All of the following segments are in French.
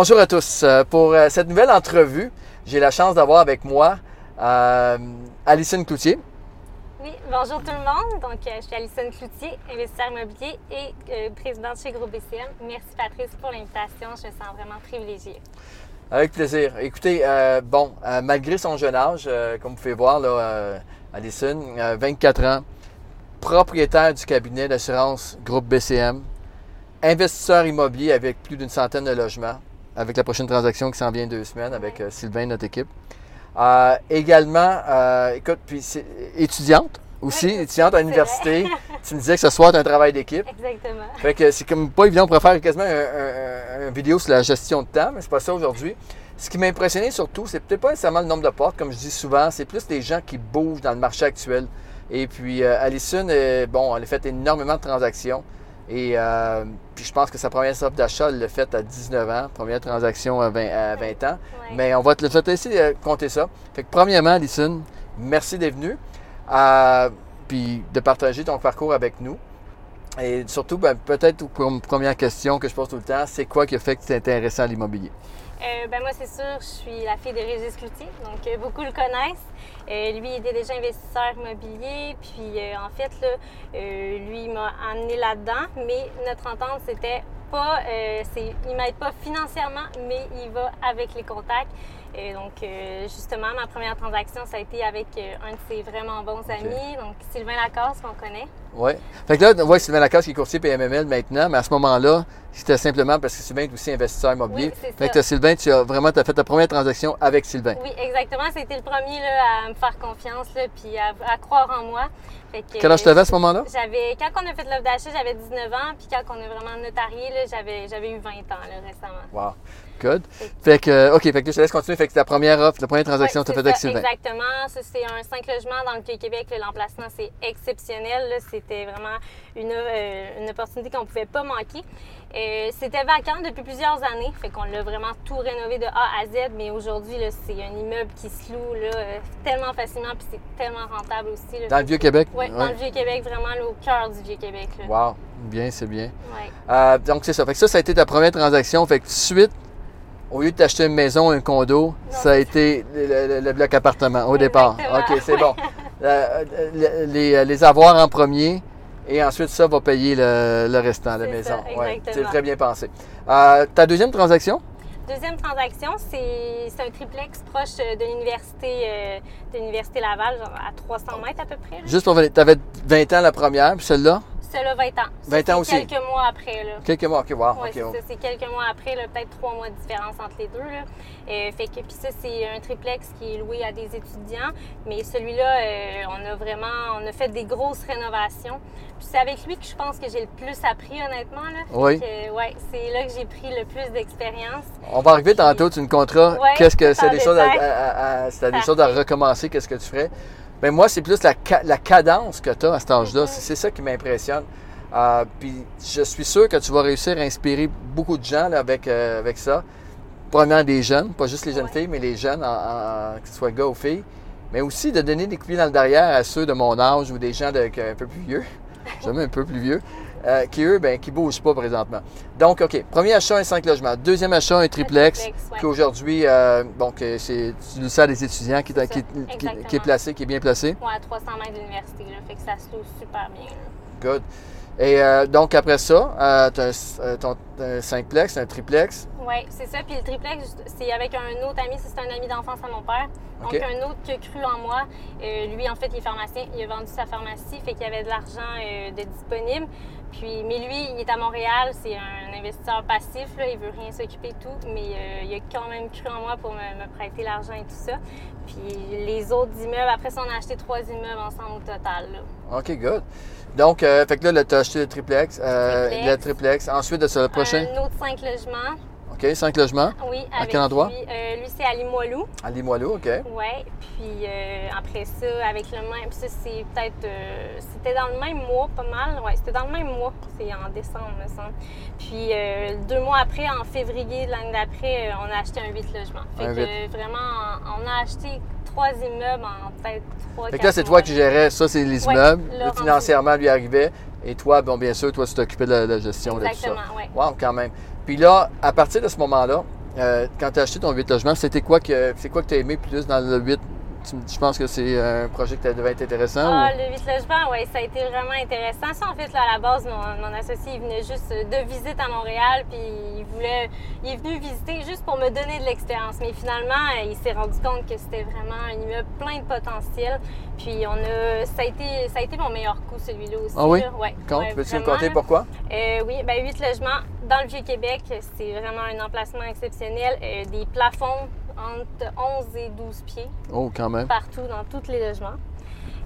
Bonjour à tous. Euh, pour euh, cette nouvelle entrevue, j'ai la chance d'avoir avec moi euh, Alison Cloutier. Oui, bonjour tout le monde. Donc, je suis Alison Cloutier, investisseur immobilier et euh, présidente chez Groupe BCM. Merci Patrice pour l'invitation. Je me sens vraiment privilégiée. Avec plaisir. Écoutez, euh, bon, malgré son jeune âge, comme vous pouvez voir, là, Alison, euh, 24 ans, propriétaire du cabinet d'assurance Groupe BCM, investisseur immobilier avec plus d'une centaine de logements, avec la prochaine transaction qui s'en vient deux semaines avec euh, Sylvain, notre équipe. Euh, également, euh, écoute, puis étudiante aussi, Oui, étudiante à l'université. tu me disais que ce soir, tu un travail d'équipe. Exactement. Fait que c'est comme pas évident, on pourrait faire quasiment un, un- un- vidéo sur la gestion de temps, mais c'est pas ça aujourd'hui. Ce qui m'a impressionné surtout, c'est peut-être pas nécessairement le nombre de portes, comme je dis souvent, c'est plus les gens qui bougent dans le marché actuel. Et puis, euh, Alison, euh, bon, elle a fait énormément de transactions. Et euh, puis je pense que sa première offre d'achat, elle l'a faite à 19 ans, première transaction à 20, à 20 ans. Ouais. Mais on va te, laisser euh, compter ça. Fait que premièrement, Alison, merci d'être venue. Euh, puis de partager ton parcours avec nous. Et surtout, ben, peut-être pour une première question que je pose tout le temps, c'est quoi qui a fait que tu t'es intéressé à l'immobilier? Euh, ben moi, c'est sûr, je suis la fille de Régis Cloutier, donc euh, beaucoup le connaissent. Euh, lui, il était déjà investisseur immobilier, puis en fait, lui, il m'a amené là-dedans, mais notre entente, c'était pas, c'est, il m'aide pas financièrement, mais il va avec les contacts. Et donc, euh, justement, ma première transaction, ça a été avec euh, un de ses vraiment bons amis, donc Sylvain Lacasse, qu'on connaît. Oui. Fait que là, on voit Sylvain Lacasse qui est courtier PMML maintenant, mais à ce moment-là, c'était simplement parce que Sylvain est aussi investisseur immobilier. Oui, fait que Sylvain, tu as vraiment t'as fait ta première transaction avec Sylvain. Oui, exactement. C'était le premier là, à me faire confiance, là, puis à, à croire en moi. Fait que, Quel âge tu avais à ce moment-là? J'avais, quand on a fait l'offre d'achat, j'avais 19 ans, puis quand on a vraiment notarié, là, j'avais, j'avais eu 20 ans là, récemment. Wow. Fait que, euh, OK, fait que je te laisse continuer. Fait que ta première offre, la première transaction tu as faite avec Sylvain. Exactement. Ça, c'est un 5 logements dans le là, L'emplacement, c'est exceptionnel. C'était vraiment une, euh, une opportunité qu'on ne pouvait pas manquer. Euh, c'était vacant depuis plusieurs années. Fait qu'on l'a vraiment tout rénové de A à Z. Mais aujourd'hui, c'est un immeuble qui se loue là, euh, tellement facilement. Puis c'est tellement rentable aussi. là. Dans le Vieux-Québec? Oui, dans le Vieux-Québec, vraiment là, au cœur du Vieux-Québec. Wow. Bien, c'est bien. Ouais. Euh, donc, c'est ça. Fait que ça, ça a été ta première transaction. Fait que tout de suite, au lieu de t'acheter une maison, un condo, ça a été le, le- le bloc appartement au départ. Exactement. OK, c'est bon. Euh, euh, les, les avoir en premier et ensuite, ça va payer le, restant, la maison. Ouais, c'est très bien pensé. Euh, ta deuxième transaction? Deuxième transaction, c'est c'est un triplex proche de l'université euh, de l'université Laval, genre à 300 mètres à peu près. là. Juste pour venir. Tu avais 20 ans la première, puis celle-là? Celle-là, 20 ans. Ça, 20 ans aussi. quelques mois après. Là. Quelques mois. OK, wow. Ouais, OK, c'est oh. ça, c'est quelques mois après, là, peut-être trois mois de différence entre les deux. Là. Euh, fait que, puis ça, c'est un triplex qui est loué à des étudiants. Mais celui-là, euh, on a vraiment on a fait des grosses rénovations. Puis c'est avec lui que je pense que j'ai le plus appris, honnêtement. Là. Oui. que, ouais, c'est là que j'ai pris le plus d'expérience. On va arriver tantôt, tu nous compteras Ouais, qu'est-ce que c'est des choses à, à- des choses à recommencer, qu'est-ce que tu ferais? Mais moi, c'est plus la, la cadence que tu as à cet âge-là. C'est c'est ça qui m'impressionne. Euh, puis je suis sûr que tu vas réussir à inspirer beaucoup de gens là, avec, euh, avec ça. Premièrement, des jeunes, pas juste les jeunes filles, mais les jeunes, en, en- que ce soit gars ou filles. Mais aussi de donner des coups dans le derrière à ceux de mon âge ou des gens de, un peu plus vieux, jamais un peu plus vieux, euh, qui eux, ben, qui bougent pas présentement. Donc, OK, premier achat, un 5 logements. Deuxième achat, un triplex. triplex, ouais. Qui aujourd'hui, euh, bon, que c'est tu le sais à des étudiants qui, est- C'est ça, qui, qui- qui est exactement. placé, qui est bien placé. Ouais, à 300 mètres de l'université. Là, fait que ça se loue super bien. là. Good. Et euh, donc, après ça, tu as un cinqplex, un triplex. Oui, c'est ça. Puis le triplex, c'est avec un autre ami. C'est un ami d'enfance à mon père. Donc, un autre qui a cru en moi. Euh, lui, en fait, il est pharmacien. Il a vendu sa pharmacie. Fait qu'il y avait de l'argent euh, de disponible. Puis, mais lui, il est à Montréal. C'est un investisseur passif. Là. Il veut rien s'occuper de tout. Mais euh, il a quand même cru en moi pour me, me prêter l'argent et tout ça. Puis les autres immeubles, après ça, on a acheté trois immeubles ensemble au total. là. OK, good. Donc, euh, fait que là, tu as acheté le triplex, Triplex. le triplex. Ensuite de ça, le prochain? Un autre cinq logements. OK, 5 logements. Oui, À avec quel endroit? Lui, Euh, lui c'est à Limoilou. À Limoilou, OK. Ouais, puis euh, après ça, avec le même, ça c'est peut-être, euh, c'était dans le même mois, pas mal. Ouais, c'était dans le même mois, c'est en décembre, me semble. Puis deux mois après, en février de l'année d'après, on a acheté un 8 logements. Fait Un que huit. vraiment, on a acheté trois immeubles en peut-être trois. Fait que là, c'est toi qui gérais ça, c'est les Ouais, immeubles. le financièrement lui arrivait. Et toi, bon, bien sûr, toi, tu t'occupais de la, la gestion de tout ça. Exactement, ouais. Wow, quand même. Puis là, à partir de ce moment-là, euh, quand tu as acheté ton 8 logements, c'était quoi que c'est quoi que tu as aimé plus dans le 8 tu- Je pense que c'est un projet qui devait être intéressant. Ah, ou- le 8 logements, oui, ça a été vraiment intéressant. Ça, en fait, là, à la base, mon, mon associé, il venait juste de visite à Montréal, puis il voulait, il est venu visiter juste pour me donner de l'expérience. Mais finalement, euh, il s'est rendu compte que c'était vraiment un immeuble plein de potentiel. Puis on a, ça a été, ça a été mon meilleur coup, celui-là aussi. Ah oui? Ouais, Quand? Ouais, peux-tu me compter pourquoi? Euh, oui, ben 8 logements dans le Vieux-Québec. C'est vraiment un emplacement exceptionnel. Euh, des plafonds entre 11 et 12 pieds Oh, quand même. partout dans tous les logements.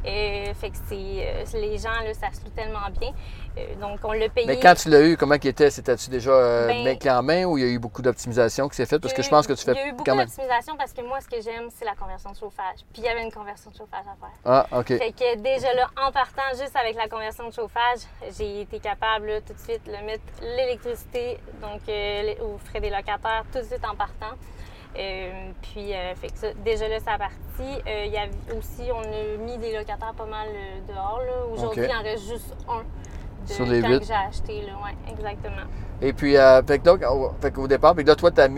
Euh, fait que c'est, euh, les gens, là, ça se loue tellement bien. Euh, donc, on l'a payé. Mais quand tu l'as eu, comment qu'il était? C'était-tu déjà euh, Ben- en main ou il y a eu beaucoup d'optimisation qui s'est faite? Parce Il que je pense que tu fais Il y a eu beaucoup d'optimisation parce que moi, ce que j'aime, c'est la conversion de chauffage. Puis il y avait une conversion de chauffage à faire. Ah, OK. Fait que déjà là, en partant juste avec la conversion de chauffage, j'ai été capable là, tout de suite de mettre l'électricité donc aux frais des locataires tout de suite en partant. Euh, puis euh, fait que ça, déjà là, ça a parti. Euh, il y avait aussi, on a mis des locataires pas mal euh, dehors. Aujourd'hui, il en reste juste un. De Sur les quand j'ai acheté, là. Ouais, exactement. Et puis, euh, fait que donc, au- fait qu'au départ, puis là, toi, tu as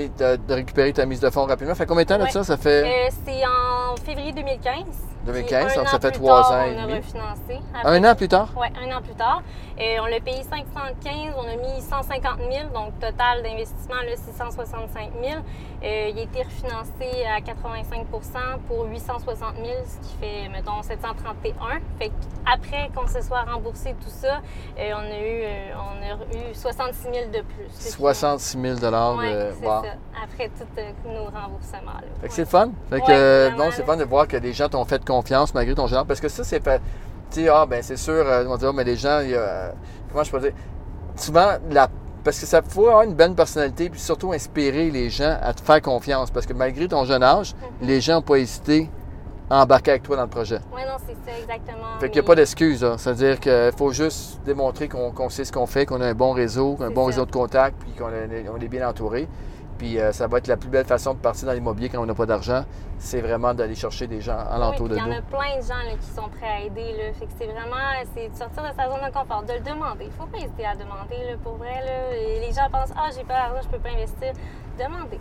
récupérer ta mise de fonds rapidement. Fait combien de temps Ouais. ça? Ça fait Euh, c'est en février 2015. 2015, Puis donc un ça an fait plus trois tard, ans et on a refinancé. un an plus tard? Oui, un an plus tard. Euh, on l'a payé 515, on a mis 150 000, donc total d'investissement, là, 665 000. Euh, il a été refinancé à 85% pour 860 000, ce qui fait, mettons, 731. Fait après qu'on se soit remboursé tout ça, euh, on, a eu, euh, on a eu 66 000 de plus. C'est 66 000 Oui, de. wow. ça. Après tous euh, nos remboursements. là. Fait que Ouais. c'est le fun. Fait que, Ouais, euh, non, c'est fun de voir que des gens t'ont fait confiance malgré ton genre. Parce que ça, c'est fait. Tu sais, ah, ben, c'est sûr, euh, on mais les gens, il y a, euh, comment je peux dire Souvent, la. Parce que ça faut avoir une bonne personnalité, puis surtout inspirer les gens à te faire confiance. Parce que malgré ton jeune âge, Mhm. les gens n'ont pas hésité embarquer avec toi dans le projet. Oui, non, c'est ça, exactement. Fait qu'il n'y a Mais- pas d'excuse. là. C'est-à-dire qu'il faut juste démontrer qu'on sait ce qu'on fait, qu'on a un bon réseau, un bon ça. réseau de contacts, puis qu'on est, bien entouré. Puis euh, ça va être la plus belle façon de partir dans l'immobilier quand on n'a pas d'argent, c'est vraiment d'aller chercher des gens alentour Oui, de puis Il y nous. en a plein de gens là, qui sont prêts à aider. Là. Fait que c'est vraiment c'est de sortir de sa zone de confort, de le demander. Il faut pas hésiter à demander. Là, pour vrai, là. Et les gens pensent Ah, j'ai pas d'argent, je peux pas investir. Demandez.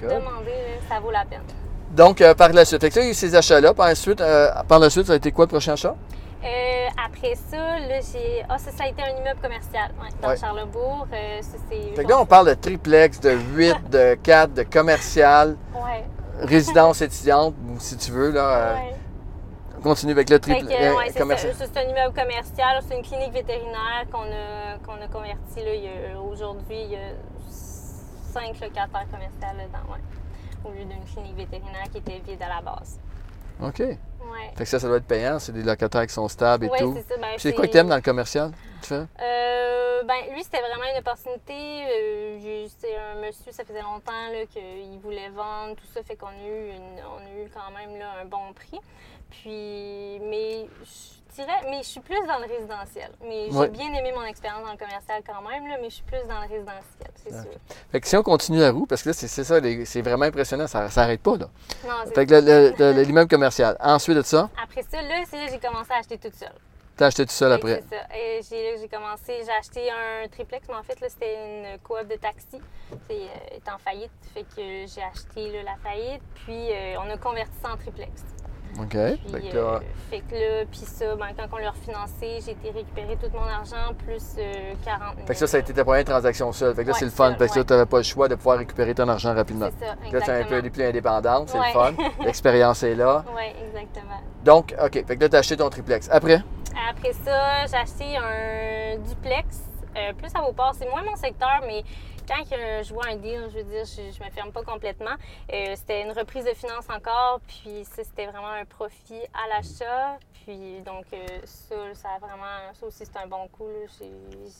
Demandez, là, ça vaut la peine. Donc, euh, par la suite, fait que ça, il y a eu ces achats-là. Par la suite, euh, par la suite, ça a été quoi le prochain achat? Euh, après ça, là, j'ai. Ah, ça, ça a été un immeuble commercial ouais, dans Ouais. Charlebourg. Euh, ça, c'est. Fait que là, on parle de triplex, de 8, de 4, de commercial, Ouais. résidence étudiante, si tu veux, là. euh, ouais. on continue avec le Fait triple que, ouais, c'est ça. commercial. C'est un immeuble commercial. C'est une clinique vétérinaire qu'on a, qu'on a converti. là, il y a- Aujourd'hui, il y a cinq locataires commerciaux dedans, ouais. Au lieu d'une clinique vétérinaire qui était vide à la base. OK. Ouais. Fait que ça, ça doit être payant. C'est des locataires qui sont stables et Ouais, tout. c'est ça. Ben, c'est quoi que t'aimes dans le commercial? Euh, ben, lui, c'était vraiment une opportunité. Euh, c'est un monsieur, ça faisait longtemps qu'il voulait vendre, tout ça, fait qu'on a eu, une- on a eu quand même là, un bon prix. Puis, mais je dirais, mais je suis plus dans le résidentiel. Mais j'ai Ouais. bien aimé mon expérience dans le commercial quand même, là, mais je suis plus dans le résidentiel, c'est Ok. sûr. Fait que si on continue la roue, parce que là, c'est ça, c'est vraiment impressionnant, ça s'arrête pas, là. Non, c'est- Fait que le- le- le- le- l'immeuble commercial. Ensuite de ça, Après ça, là, c'est là que j'ai commencé à acheter toute seule. T'as acheté tout seul après. C'est ça. Et j'ai, là commencé, j'ai acheté un triplex, mais en fait, là, c'était une coop de taxi. C'est euh, est en faillite. Fait que j'ai acheté là, la faillite, puis euh, on a converti ça en triplex. OK. Puis, Fait que euh, là, fait que là, puis ça, ben, quand on l'a refinancé, j'ai été récupérer tout mon argent, plus euh, 40 000. fait que ça, ça a été ta première transaction seule. Fait que là, Ouais, c'est le fun. seule, Fait que là, ouais. t'avais pas le choix de pouvoir récupérer ton argent rapidement. C'est ça, Là, tu es un exactement. peu plus indépendante, c'est Ouais. le fun. L'expérience est là. Oui, exactement. Donc, OK. Fait que là, t'as acheté ton triplex. Après, Après ça, j'ai acheté un duplex, euh, plus à Beauport. C'est moins mon secteur, mais quand je vois un deal, je veux dire, je, je me ferme pas complètement. Euh, c'était une reprise de finances encore, puis ça, c'était vraiment un profit à l'achat. Puis donc, euh, ça, ça a vraiment, ça aussi, c'est un bon coup. là. J'ai-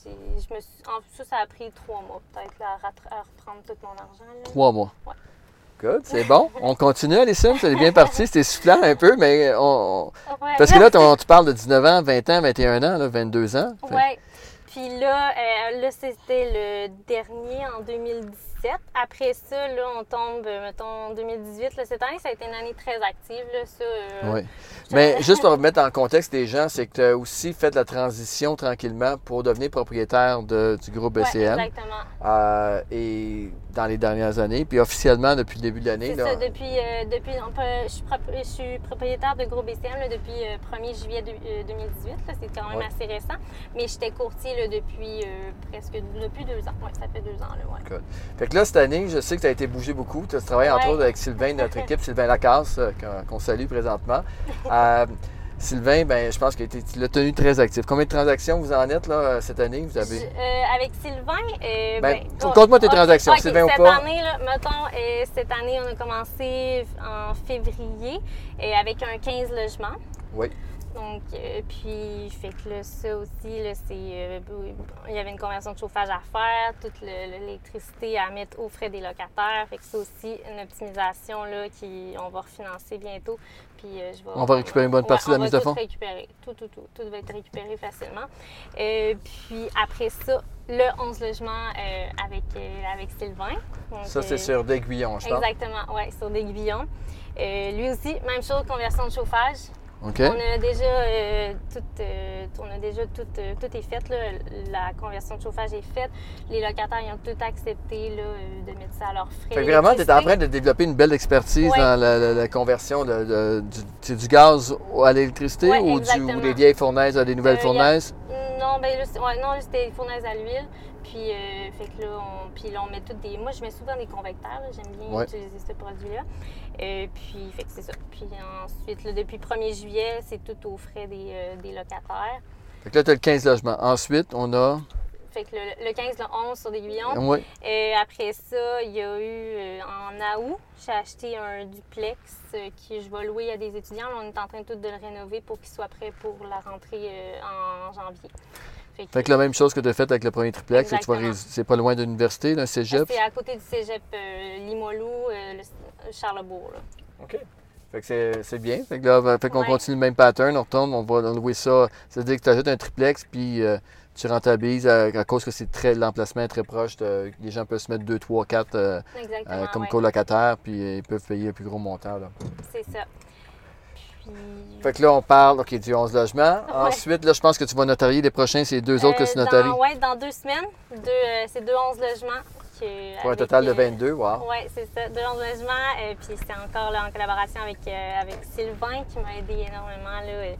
j'ai- je me suis, en, ça, ça a pris trois mois, peut-être, à, reprendre tout mon argent. là. trois mois. Ouais. Good, c'est bon. On continue, Alison. C'est bien parti. C'était soufflant un peu, mais on... Ouais. Parce que là, ton- tu parles de 19 ans, 20 ans, 21 ans, là, 22 ans. Ouais. Puis là, euh, là c'était le dernier en 2017. 2017. Après ça, là, on tombe, euh, mettons, 2018. Là, cette année, ça a été une année très active. Là, ça, euh, Oui. Mais juste pour remettre en contexte les gens, c'est que tu as aussi fait la transition tranquillement pour devenir propriétaire de- du groupe BCM. exactement. euh, et dans les dernières années. Puis officiellement, depuis le début de l'année, C'est ça, depuis, euh, depuis peut- je, suis prop- je suis propriétaire de Gros BCM là, depuis euh, 1er juillet de- euh, 2018. là. C'est quand même assez récent. Mais j'étais courtier là, depuis presque depuis deux ans. Oui, ça fait deux ans. Là, ouais. Good. Fait que là, cette année, je sais que tu as été bougé beaucoup. Tu as travaillé entre autres avec Sylvain, notre équipe, Sylvain Lacasse, euh, qu'on salue présentement. Euh, Sylvain, ben, je pense que tu l'as tenu très actif. Combien de transactions vous en êtes là, euh, cette année? Vous avez... Je- euh, avec Sylvain, euh, Ben, bon, compte-moi tes transactions, Sylvain ou cette pas. Année, là, mettons, euh, cette année, on a commencé en février avec un 15 logements. Oui. Donc, euh, puis, fait que là, ça aussi, là, c'est. euh, il y avait une conversion de chauffage à faire, toute le- l'électricité à mettre aux frais des locataires. Fait que ça aussi, une optimisation, là, qui, on va refinancer bientôt. Puis, euh, je vais- On va récupérer une bonne partie de la mise va de fonds? Tout récupérer. Tout, tout, tout. Tout va être récupéré facilement. Euh, puis, après ça, le 11 logements euh, avec, euh, avec Sylvain. Donc, Ça, c'est sur d'Aiguillon, je pense. Exactement, oui, sur. Euh, lui aussi, même chose, conversion de chauffage. On a déjà euh, tout, euh, on a déjà tout, euh, tout est fait. là. La conversion de chauffage est faite. Les locataires ils ont tout accepté là, de mettre ça à leurs frais. Fait que vraiment, tu es en train de développer une belle expertise Ouais. dans la, la- la conversion de, de- du, gaz à l'électricité Ouais, ou, des vieilles fournaises à des nouvelles a- fournaises? Non, ben ouais, non, c'était fournaise à l'huile. Puis, euh, fait que là, on, puis là, on met toutes des. Moi, je mets souvent des convecteurs. J'aime bien Ouais. utiliser ce produit-là. Euh, puis, fait que c'est ça. Puis ensuite, là, depuis le 1er juillet, c'est tout aux frais des, euh, des locataires. Fait que là, tu as le 15 logements. Ensuite, on a. Fait que le, le 15, le 11 sur des Guillons. Oui. Et après ça, il y a eu en août, j'ai acheté un duplex que je vais louer à des étudiants. Là, on est en train tout de le rénover pour qu'il soit prêt pour la rentrée en janvier. Fait que, Fait que la même chose que tu as fait avec le premier triplex, c'est pas loin de l'université, d'un cégep. c'est à côté du cégep euh, Limoilou, euh, le- Charlebourg. là. OK. Fait que c'est- c'est bien. Fait que là, fait qu'on Ouais. continue le même pattern, on retourne, on va louer ça. C'est-à-dire que tu ajoutes un triplex, puis euh, tu rentabilises à, à cause que c'est très l'emplacement est très proche. de- les gens peuvent se mettre 2, 3, 4 euh, Exactement. comme ouais. colocataires, puis euh, ils peuvent payer un plus gros montant. C'est ça. Puis. Fait que là, on parle, OK, du 11 logements. Ensuite, là, je pense que tu vas notarier les prochains, c'est deux autres que tu Euh, notaries. ouais, dans deux semaines, deux, euh, c'est deux 11 logements. que- Pour un total de euh, 22, wow. Oui, c'est ça. Deux logements. Euh, puis c'est encore là, en collaboration avec, euh, avec Sylvain qui m'a aidé énormément là, euh,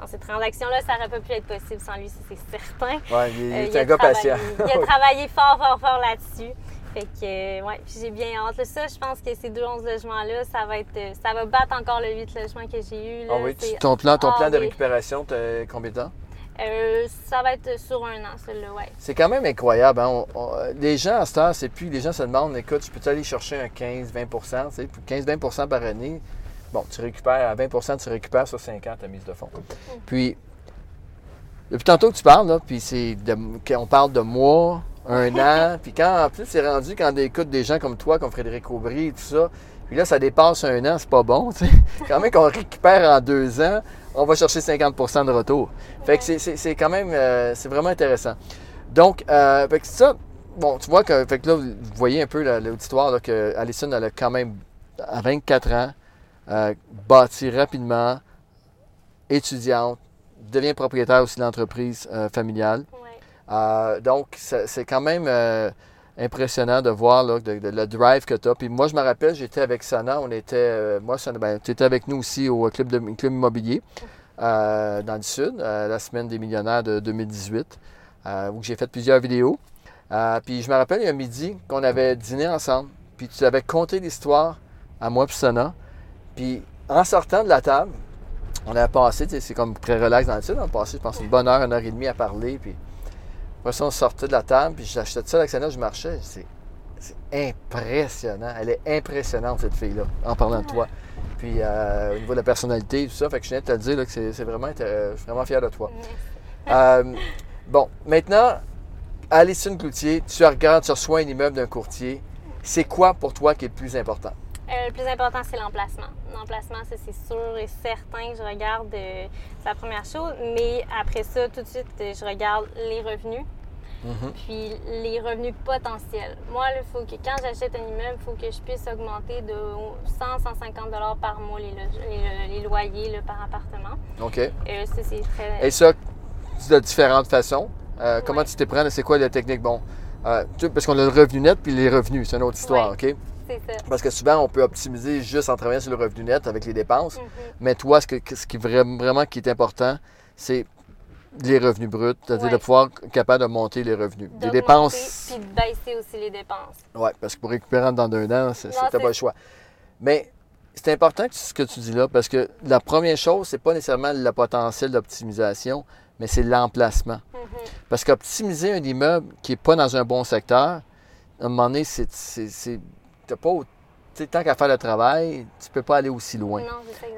dans cette transaction-là. Ça n'aurait pas pu être possible sans lui, c'est certain. Ouais, il, Euh, est un gars patient. il a travaillé fort, fort, fort là-dessus. Fait que, euh, ouais, j'ai bien hâte. Ça, je pense que ces deux 11 logements-là, ça va être, euh, ça va battre encore le 8 logements que j'ai eu. Là. Ah oui, tu- ton plan, ton Ah plan de récupération, t'as combien de temps? Euh, ça va être sur un an, celui-là, ouais. C'est quand même incroyable. hein. On- on- les gens, à cette heure, c'est plus. Les gens se demandent écoute, je peux aller chercher un 15-20 tu sais, 15-20% par année. Bon, tu récupères à 20% tu récupères sur 5 ans ta mise de fonds. Puis, depuis tantôt que tu parles, là, puis c'est qu'on parle de mois, un an, puis quand en plus c'est rendu quand on écoute des gens comme toi, comme Frédéric Aubry et tout ça, puis là ça dépasse un an, c'est pas bon. Quand même qu'on récupère en deux ans, on va chercher 50% de retour. Fait que c'est- quand même, euh, c'est vraiment intéressant. Donc, euh, fait que ça, bon, tu vois que, fait que là, vous voyez un peu la- l'auditoire, que Alison, elle a quand même, à 24 ans, euh, bâti rapidement, étudiante, devient propriétaire aussi de l'entreprise euh, familiale. Euh, donc, c'est quand même euh, impressionnant de voir le drive que tu as. Puis moi, je me rappelle, j'étais avec Sana, on était, euh, moi, ben, tu étais avec nous aussi au club, de, club immobilier dans le Sud, la semaine des millionnaires de 2018, euh, où j'ai fait plusieurs vidéos. Puis je me rappelle, il y a un midi qu'on avait dîné ensemble, puis tu avais conté l'histoire à moi puis Sana. Puis en sortant de la table, on avait passé, c'est comme très relax dans le sud, on a passé, je pense, une bonne heure, une heure et demie à parler. Puis après ça, on sortait de la table, puis j'achetais ça avec Sana, je marchais. C'est, c'est impressionnant. Elle est impressionnante, cette fille-là, en parlant de toi. Puis euh, au niveau de la personnalité et tout ça, fait que je viens de te le dire là, que c'est, c'est vraiment, je suis vraiment fier de toi. Euh, bon, maintenant, Alison Cloutier, tu regardes, tu reçois un immeuble d'un courtier. C'est quoi pour toi qui est le plus important? Euh, le plus important, c'est l'emplacement. L'emplacement, ça, c'est sûr et certain que je regarde. euh, c'est la première chose. Mais après ça, tout de suite, euh, je regarde les revenus. Mhm. puis les revenus potentiels. Moi, il faut que quand j'achète un immeuble, il faut que je puisse augmenter de 100-150 dollars par mois les, les loyers là, par appartement. OK. Euh, ça, c'est très... Et ça, de différentes façons. Euh, Comment Ouais. tu t'y prends? C'est quoi la technique? Bon, euh, tu- parce qu'on a le revenu net puis les revenus, c'est une autre histoire, Ouais. OK? C'est ça. Parce que souvent, on peut optimiser juste en travaillant sur le revenu net avec les dépenses. Mhm. Mais toi, ce, que- ce qui vra- vraiment qui est important, c'est les revenus bruts, c'est-à-dire Ouais. de pouvoir être capable de monter les revenus. Les dépenses, Puis de baisser aussi les dépenses. oui, parce que pour récupérer dans deux ans, c'est Non, c'est- t'as c'est- pas le choix. Mais c'est important ce que tu dis là, parce que la première chose, c'est pas nécessairement le potentiel d'optimisation, mais c'est l'emplacement. Mhm. Parce qu'optimiser un immeuble qui n'est pas dans un bon secteur, à un moment donné, c'est. pas. au- tu sais, tant qu'à faire le travail, tu peux pas aller aussi loin. Non,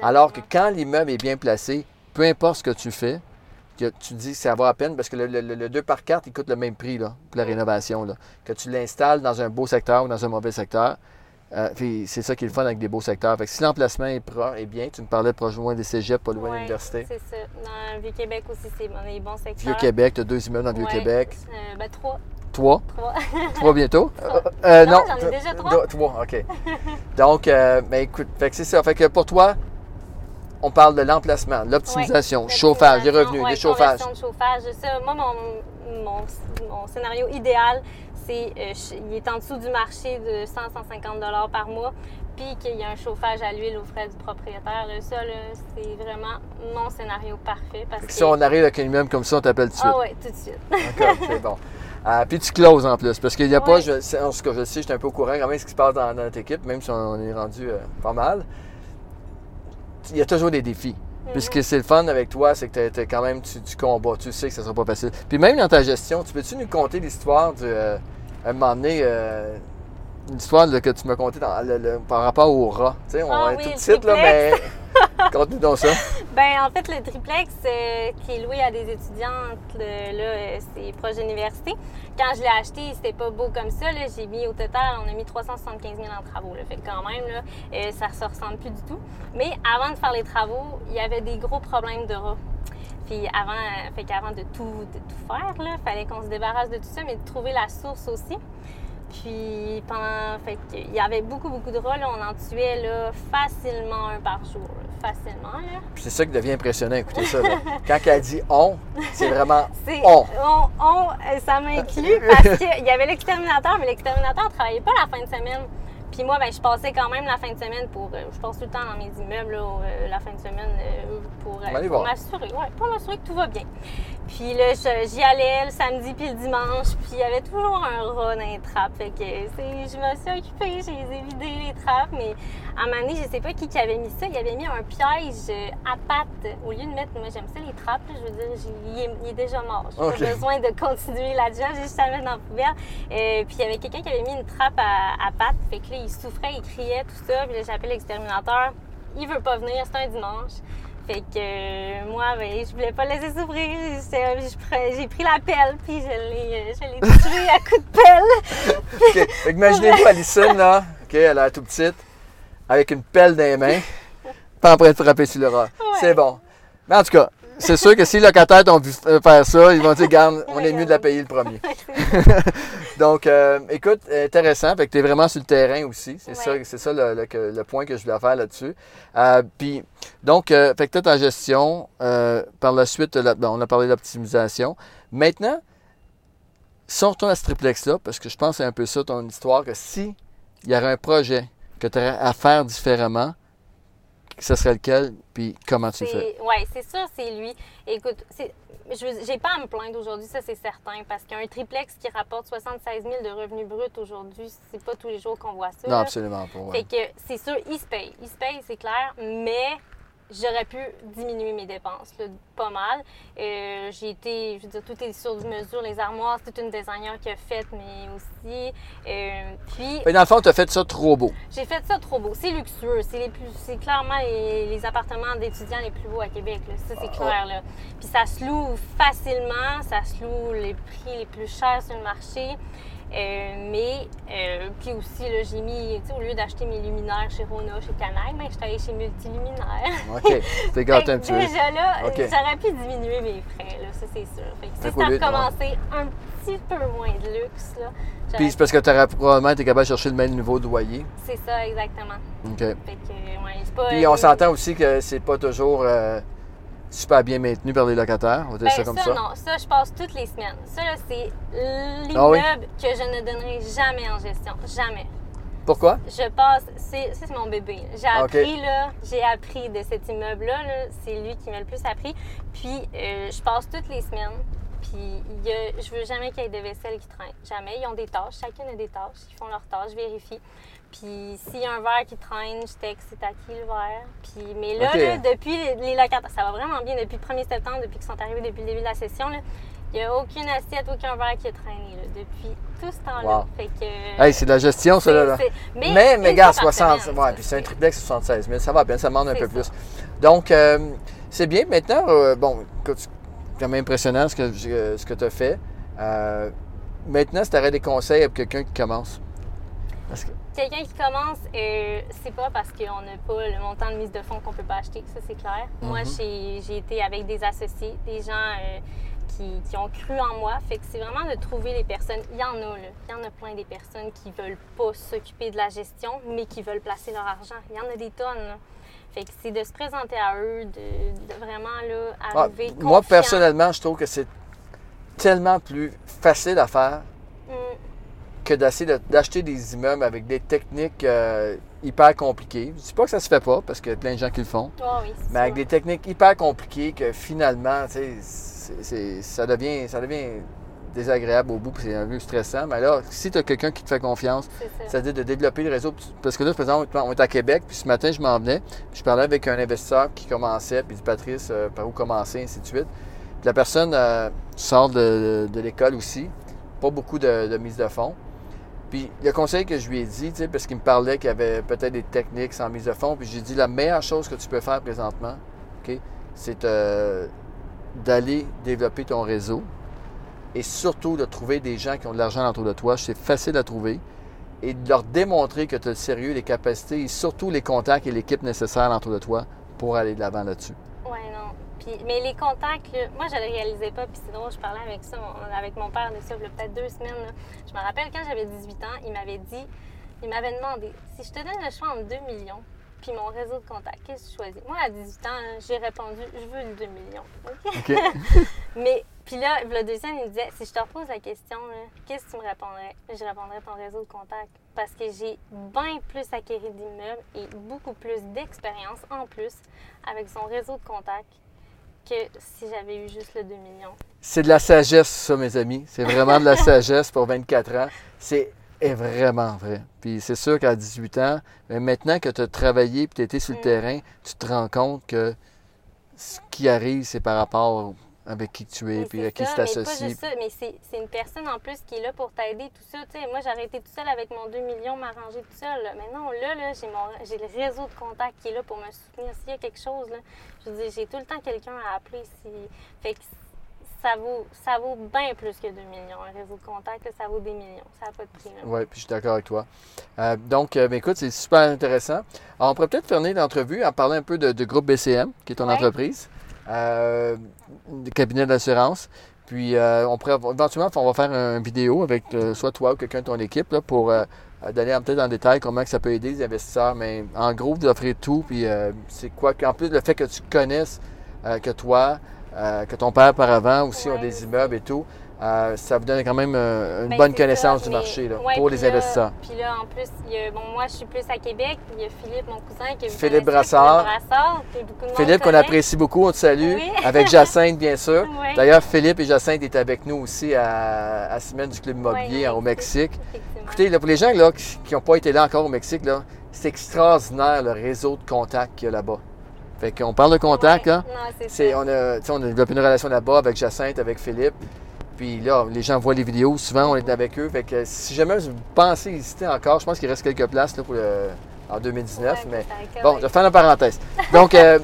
Alors que quand l'immeuble est bien placé, peu importe ce que tu fais, que tu dis que ça vaut à peine parce que le, le- le 2 par 4, il coûte le même prix là, pour la rénovation. Là. Que tu l'installes dans un beau secteur ou dans un mauvais secteur. euh, puis c'est ça qui est le fun avec des beaux secteurs. Fait que si l'emplacement est, pro- est bien, tu me parlais de proche loin des cégeps, pas loin de l'université. C'est ça. Dans le Vieux-Québec aussi, c'est bon, des bons secteurs. Vieux-Québec, tu as deux immeubles dans le. Vieux-Québec. Euh, ben, trois. Trois? Trois. Trois bientôt? Trois. Euh, Non, j'en ai déjà trois. Trois, OK. Donc, euh, ben, écoute, fait que c'est ça. Fait que pour toi, on parle de l'emplacement, l'optimisation, Ouais, chauffage, les revenus, ouais, les chauffages. de chauffage. Ça, moi, mon, mon, mon scénario idéal, c'est euh, il est en dessous du marché de 100-150 dollars par mois, puis qu'il y a un chauffage à l'huile aux frais du propriétaire. Ça, c'est vraiment mon scénario parfait. Parce que si on arrive avec un immeuble comme ça, on t'appelle tout de suite. Ah ouais, tout de suite. D'accord, c'est bon. Euh, puis tu closes en plus, parce qu'il n'y a pas, je, en tout cas, je sais, j'étais un peu au courant quand même ce qui se passe dans, dans notre équipe, même si on est rendu euh, pas mal. Il y a toujours des défis. Puis ce que c'est le fun avec toi, c'est que t'as quand même, tu, tu combats, tu sais que ça sera pas facile. Puis même dans ta gestion, tu peux-tu nous conter l'histoire de, euh, un moment donné, euh, une histoire là, que tu m'as contée par rapport au rat? Tu sais, on Ah est oui, tout le petite, là, mais conte-nous ça. Ben en fait, le triplex euh, qui est loué à des étudiantes, le- là, euh, c'est proche de l'université. Quand je l'ai acheté, c'était pas beau comme ça. là. J'ai mis au total, on a mis 375 000 en travaux. Fait que quand même, là, euh, ça se ressemble plus du tout. Mais avant de faire les travaux, il y avait des gros problèmes de rats. Puis avant, euh, fait qu'avant de tout, de tout faire, il fallait qu'on se débarrasse de tout ça, mais de trouver la source aussi. Puis pendant, fait il y avait beaucoup, beaucoup de rats. on en tuait là, facilement un par jour. Facilement. C'est ça qui devient impressionnant, écoutez ça. là. Quand elle dit on, c'est vraiment on. on, on, euh, ça m'inclut parce qu'il y avait l'exterminateur, mais l'exterminateur ne travaillait pas la fin de semaine. Puis moi, ben, je passais quand même la fin de semaine pour. euh, je passe tout le temps dans mes immeubles là, euh, la fin de semaine euh, pour, m'assurer. Ouais, pour m'assurer que tout va bien. Puis là, j'y allais le samedi puis le dimanche, puis il y avait toujours un rat dans les trappes. Fait que je me suis occupée, je les ai vidées les trappes, mais à un moment donné, je sais pas qui, qui avait mis ça. Il avait mis un piège à pattes. Au lieu de mettre, moi j'aime ça les trappes, là, je veux dire, j'ai- il est, il est déjà mort. J'ai pas besoin de continuer la job, j'ai juste à le mettre dans la poubelle. Puis il y avait quelqu'un qui avait mis une trappe à, à pattes. Fait que là, il souffrait, il criait, tout ça. Puis là, j'appelle l'exterminateur. Il veut pas venir, c'est un dimanche. Fait que euh, moi, ben, je voulais pas le laisser souffrir. Pre- J'ai pris la pelle, puis je l'ai euh, tué à coups de pelle. Fait Imaginez-vous Alison, là, OK, elle a l'air tout petite, avec une pelle dans les mains, pas en train de frapper sur le rat. C'est bon. Mais en tout cas, c'est sûr que si les locataires t'ont vu f- faire ça, ils vont dire, garde, on est mieux de la payer le premier. Donc, euh, écoute, intéressant. Fait que tu es vraiment sur le terrain aussi. C'est ça, c'est ça le, le- le point que je voulais faire là-dessus. Euh, Puis, donc, euh, fait que tu ta gestion. euh, par la suite, bon, on a parlé d'optimisation. Maintenant, si on retourne à ce triplex-là, parce que je pense que c'est un peu ça ton histoire, que si il y avait un projet que tu aurais à faire différemment, ce serait lequel, puis comment tu le fais? Oui, c'est sûr, c'est lui. Écoute, je j'ai pas à me plaindre aujourd'hui, ça c'est certain, parce qu'un triplex qui rapporte 76 000 de revenus bruts aujourd'hui, c'est pas tous les jours qu'on voit ça. Non, là. absolument pas. ouais. Fait que c'est sûr, il se paye. Il se paye, c'est clair, mais j'aurais pu diminuer mes dépenses, là, pas mal. Euh, j'ai été, je veux dire, tout est sur mesure, les armoires, c'est une designer qui a fait, mais aussi. euh, puis, que dans le fond, tu as fait ça trop beau. j'ai fait ça trop beau. C'est luxueux. C'est les plus, c'est clairement les, les appartements d'étudiants les plus beaux à Québec. là. Ça, c'est Ah, clair. Là. Puis ça se loue facilement. Ça se loue les prix les plus chers sur le marché. Euh, mais, euh, puis aussi, là, j'ai mis, tu sais, au lieu d'acheter mes luminaires chez Rona, chez Canaille, ben, je suis allée chez Multiluminaire. OK. T'es gâté un petit peu. Déjà là, OK. j'aurais pu diminuer mes frais, là, ça c'est sûr. Fait que si ça recommençait un petit peu moins de luxe, là, Puis c'est parce que tu aurais probablement été capable de chercher le même niveau de loyer. C'est ça, exactement. OK. Fait que, ouais, pas. Puis on s'entend aussi que c'est pas toujours euh, super bien maintenu par les locataires. On va dire Ben, ça comme ça. non, ça, je passe toutes les semaines. Ça, là, c'est l'immeuble Ah oui? que je ne donnerai jamais en gestion. Jamais. Pourquoi? Je passe, c'est ça, c'est mon bébé. J'ai Ah, appris, là, j'ai appris de cet immeuble-là. là, c'est lui qui m'a le plus appris. Puis, euh, je passe toutes les semaines. Puis, y a, je veux jamais qu'il y ait de vaisselle qui traîne. Jamais. Ils ont des tâches. Chacun a des tâches. Ils font leurs tâches. Je vérifie. Puis, s'il y a un verre qui traîne, je texte c'est à qui le verre? Puis, mais là, depuis les, les locataires, ça va vraiment bien depuis le 1er septembre, depuis qu'ils sont arrivés depuis le début de la session. Il n'y a aucune assiette, aucun verre qui a traîné là, depuis tout ce temps-là. Wow. Fait que, Hey, c'est de la gestion, ça, là. Mais, mais, par 60, semaine, ouais, puis c'est un triplex 76 000, ça va bien, ça demande un peu ça. plus. Donc, euh, c'est bien. Maintenant, euh, bon, écoute, quand même impressionnant ce que, ce que tu as fait. Euh, maintenant, si tu aurais des conseils pour quelqu'un qui commence? Parce que, Quelqu'un qui commence, euh, c'est pas parce qu'on n'a pas le montant de mise de fonds qu'on peut pas acheter, ça c'est clair. Moi, Mhm. j'ai j'ai été avec des associés, des gens euh, qui, qui ont cru en moi. Fait que c'est vraiment de trouver les personnes. Il y en a, là. Il y en a plein des personnes qui veulent pas s'occuper de la gestion, mais qui veulent placer leur argent. Il y en a des tonnes, là. Fait que c'est de se présenter à eux, de, de vraiment là, ah, arriver moi, personnellement, je trouve que c'est tellement plus facile à faire Mm, que d'essayer de- d'acheter des immeubles avec des techniques euh, hyper compliquées. Je dis pas que ça se fait pas, parce qu'il y a plein de gens qui le font. ah oui, Mais avec des techniques hyper compliquées que finalement, tu sais, c'est- ça, devient, ça devient désagréable au bout, puis c'est un peu stressant. Mais là, si tu as quelqu'un qui te fait confiance, c'est-à-dire de développer le réseau. Parce que là, par exemple, on est à Québec, puis ce matin, je m'en venais, puis je parlais avec un investisseur qui commençait, puis il dit Patrice, euh, par où commencer, ainsi de suite. Puis la personne euh, sort de, de l'école aussi, pas beaucoup de, de mise de fonds. Puis le conseil que je lui ai dit, tu sais, parce qu'il me parlait qu'il y avait peut-être des techniques sans mise de fonds, puis j'ai dit la meilleure chose que tu peux faire présentement, OK, c'est euh, d'aller développer ton réseau et surtout de trouver des gens qui ont de l'argent autour de toi. C'est facile à trouver et de leur démontrer que tu as le sérieux, les capacités et surtout les contacts et l'équipe nécessaire autour de toi pour aller de l'avant là-dessus. Ouais, non. Mais les contacts, moi, je le réalisais pas. Puis c'est drôle, je parlais avec ça, avec mon père de ça, il y a peut-être deux semaines. Je me rappelle quand j'avais 18 ans, il m'avait dit, il m'avait demandé si je te donne le choix entre 2 millions puis mon réseau de contacts, qu'est-ce que tu choisis? Moi, à 18 ans, là, j'ai répondu, je veux le 2 millions. OK? Mais, puis là, le deuxième, il me disait, si je te repose la question, qu'est-ce que tu me répondrais? Je répondrais ton réseau de contacts. Parce que j'ai bien plus acquéri d'immeubles et beaucoup plus d'expérience en plus avec son réseau de contacts que si j'avais eu juste le 2 millions. C'est de la sagesse, ça, mes amis. C'est vraiment de la sagesse pour 24 ans. C'est est vraiment vrai. Puis c'est sûr qu'à 18 ans, mais maintenant que tu as travaillé et tu été sur le terrain, tu te rends compte que ce qui arrive, c'est par rapport avec qui tu es puis à qui tu t'associes. mais c'est une personne en plus qui est là pour t'aider, tout ça. Tu sais, moi, j'aurais été toute seule avec mon 2 millions, m'arranger tout seul. là. Mais non, là, là j'ai le réseau de contacts qui est là pour me soutenir. S'il y a quelque chose, là, je veux dire, j'ai tout le temps quelqu'un à appeler. Si... Fait que ça vaut, ça vaut bien plus que 2 millions. Un réseau de contacts, là, ça vaut des millions. Ça n'a pas de prix. Oui, puis je suis d'accord avec toi. Euh, donc, euh, ben, écoute, c'est super intéressant. Alors, on pourrait peut-être finir l'entrevue en parlant un peu de, de groupe BCM, qui est ton Ouais. entreprise, euh, du cabinet d'assurance. Puis, euh, on pourrait éventuellement, on va faire une vidéo avec soit toi ou quelqu'un de ton équipe là, pour donner un peut-être en détail comment que ça peut aider les investisseurs. Mais en gros, vous offrez tout. Puis, c'est quoi En plus, le fait que tu connaisses que toi, euh, que ton père par avant aussi ont des immeubles et tout, euh, ça vous donne quand même euh, une Ben, bonne connaissance ça, du mais- marché là, ouais, pour les là- investisseurs. Puis là, en plus, il y a- bon, moi, je suis plus à Québec. Il y a Philippe, mon cousin, qui est Philippe Brassard. Philippe Brassard, beaucoup de Philippe, qu'on apprécie beaucoup, on te salue. Oui. Avec Jacinthe, bien sûr. Oui. D'ailleurs, Philippe et Jacinthe étaient avec nous aussi à, à Semaine du Club Immobilier au Mexique. Écoutez, là, pour les gens là, qui n'ont pas été là encore au Mexique, c'est extraordinaire le réseau de contacts qu'il y a là-bas. Fait qu'on parle de contacts, Ouais. hein. Non, c'est on, a, on a développé une relation là-bas avec Jacinthe, avec Philippe. Puis là, les gens voient les vidéos, souvent on est avec eux. Fait que si jamais vous pensez hésiter encore, je pense qu'il reste quelques places là, pour le- en 2019. Ouais, mais bon, je vais faire la parenthèse. Donc, euh,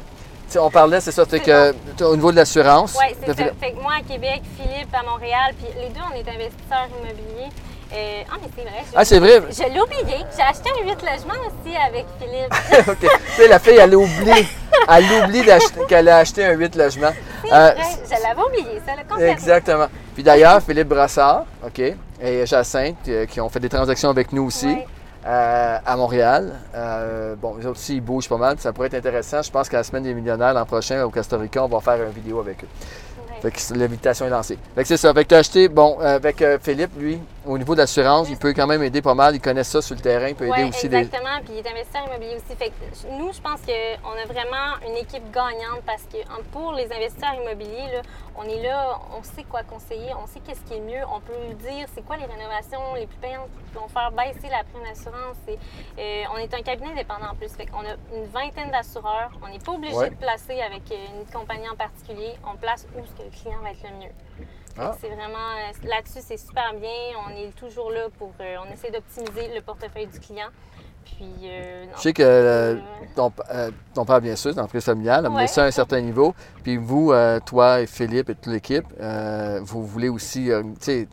on parlait, c'est ça, c'est que au niveau de l'assurance. Oui, c'est ça. Fait que moi à Québec, Philippe à Montréal, puis les deux, on est investisseurs immobiliers. Euh, ah, mais c'est vrai. je- Ah, c'est vrai? Je l'ai oublié. J'ai acheté un 8 logements aussi avec Philippe. OK. Tu sais, la fille, elle oublie, elle oublie qu'elle a acheté un 8 logements. Euh, vrai. Je l'avais oublié, ça, le complètement. Exactement. Puis d'ailleurs, Philippe Brassard, OK, et Jacinthe, euh, qui ont fait des transactions avec nous aussi Ouais. euh, à Montréal. Euh, bon, les autres aussi, ils bougent pas mal. Ça pourrait être intéressant. Je pense qu'à la semaine des millionnaires, l'an prochain, au Costa Rica, on va faire une vidéo avec eux. Ouais. Fait que l'invitation est lancée. Fait que c'est ça. Fait que tu as acheté, bon, euh, avec Philippe, lui, au niveau de l'assurance, il peut quand même aider pas mal. Il connaît ça sur le terrain. Il peut aider aussi des. exactement. Puis il est investisseur immobilier aussi. Fait que nous, je pense qu'on a vraiment une équipe gagnante parce que pour les investisseurs immobiliers, là, on est là, on sait quoi conseiller, on sait qu'est-ce qui est mieux, on peut dire c'est quoi les rénovations les plus payantes qui vont faire baisser la prime d'assurance. Euh, on est un cabinet indépendant en plus. Fait qu'on a une vingtaine d'assureurs. On n'est pas obligé Ouais. de placer avec euh, une compagnie en particulier. On place où ce que le client va être le mieux. Ah. C'est vraiment euh, là-dessus, c'est super bien. On est toujours là pour. euh, on essaie d'optimiser le portefeuille du client. Puis. euh, non, Je sais que euh, ton, euh, ton père, bien sûr, c'est l'entreprise familiale, amener Ouais. ça à un certain niveau. Puis vous, toi et Philippe et toute l'équipe, vous voulez aussi, tu sais,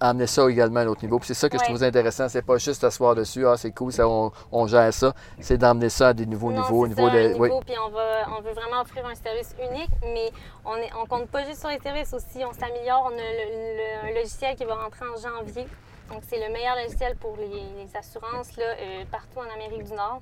amener ça également à l'autre niveau. Puis c'est ça que je trouve intéressant. C'est pas juste t'asseoir dessus, ah, c'est cool, ça, on, on gère ça. C'est d'emmener ça à des nouveaux non, niveaux. au niveau ça, de, oui. Puis on, va, on veut vraiment offrir un service unique, mais on ne on compte pas juste sur les services aussi. On s'améliore. On a le, le- un logiciel qui va rentrer en janvier. Donc, c'est le meilleur logiciel pour les, les assurances là, euh, partout en Amérique du Nord.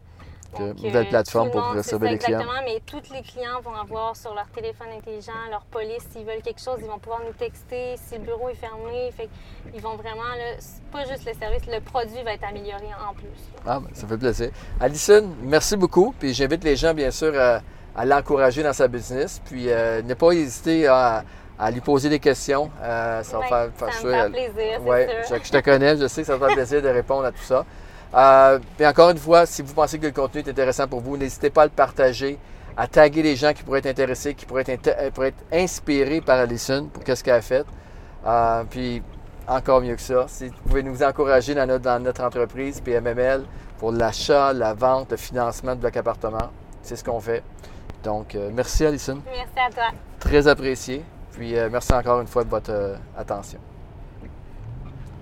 Donc, nouvelle euh, plateforme pour monde, recevoir les clients. Exactement, mais tous les clients vont avoir sur leur téléphone intelligent, leur police, s'ils veulent quelque chose, ils vont pouvoir nous texter, si le bureau est fermé. Fait ils vont vraiment, là, pas juste le service, le produit va être amélioré en plus. Ah, ben, ça fait plaisir. Alison, merci beaucoup. Puis j'invite les gens, bien sûr, à, à l'encourager dans sa business. Puis euh, ne pas hésiter à, à lui poser des questions. Euh, ça va Ouais, faire, ça faire me sûr, fait plaisir, Ouais, sûr. je, je te connais, je sais que ça va faire plaisir de répondre à tout ça. Euh, puis encore une fois, si vous pensez que le contenu est intéressant pour vous, n'hésitez pas à le partager, à taguer les gens qui pourraient être intéressés, qui pourraient être, euh, pourraient être inspirés par Alison pour qu'est-ce qu'elle a fait. Euh, puis encore mieux que ça, si vous pouvez nous encourager dans notre, dans notre entreprise PMML pour l'achat, la vente, le financement de bloc appartement, c'est ce qu'on fait. Donc, euh, merci Alison, Merci à toi. très apprécié. Puis merci encore une fois de votre attention.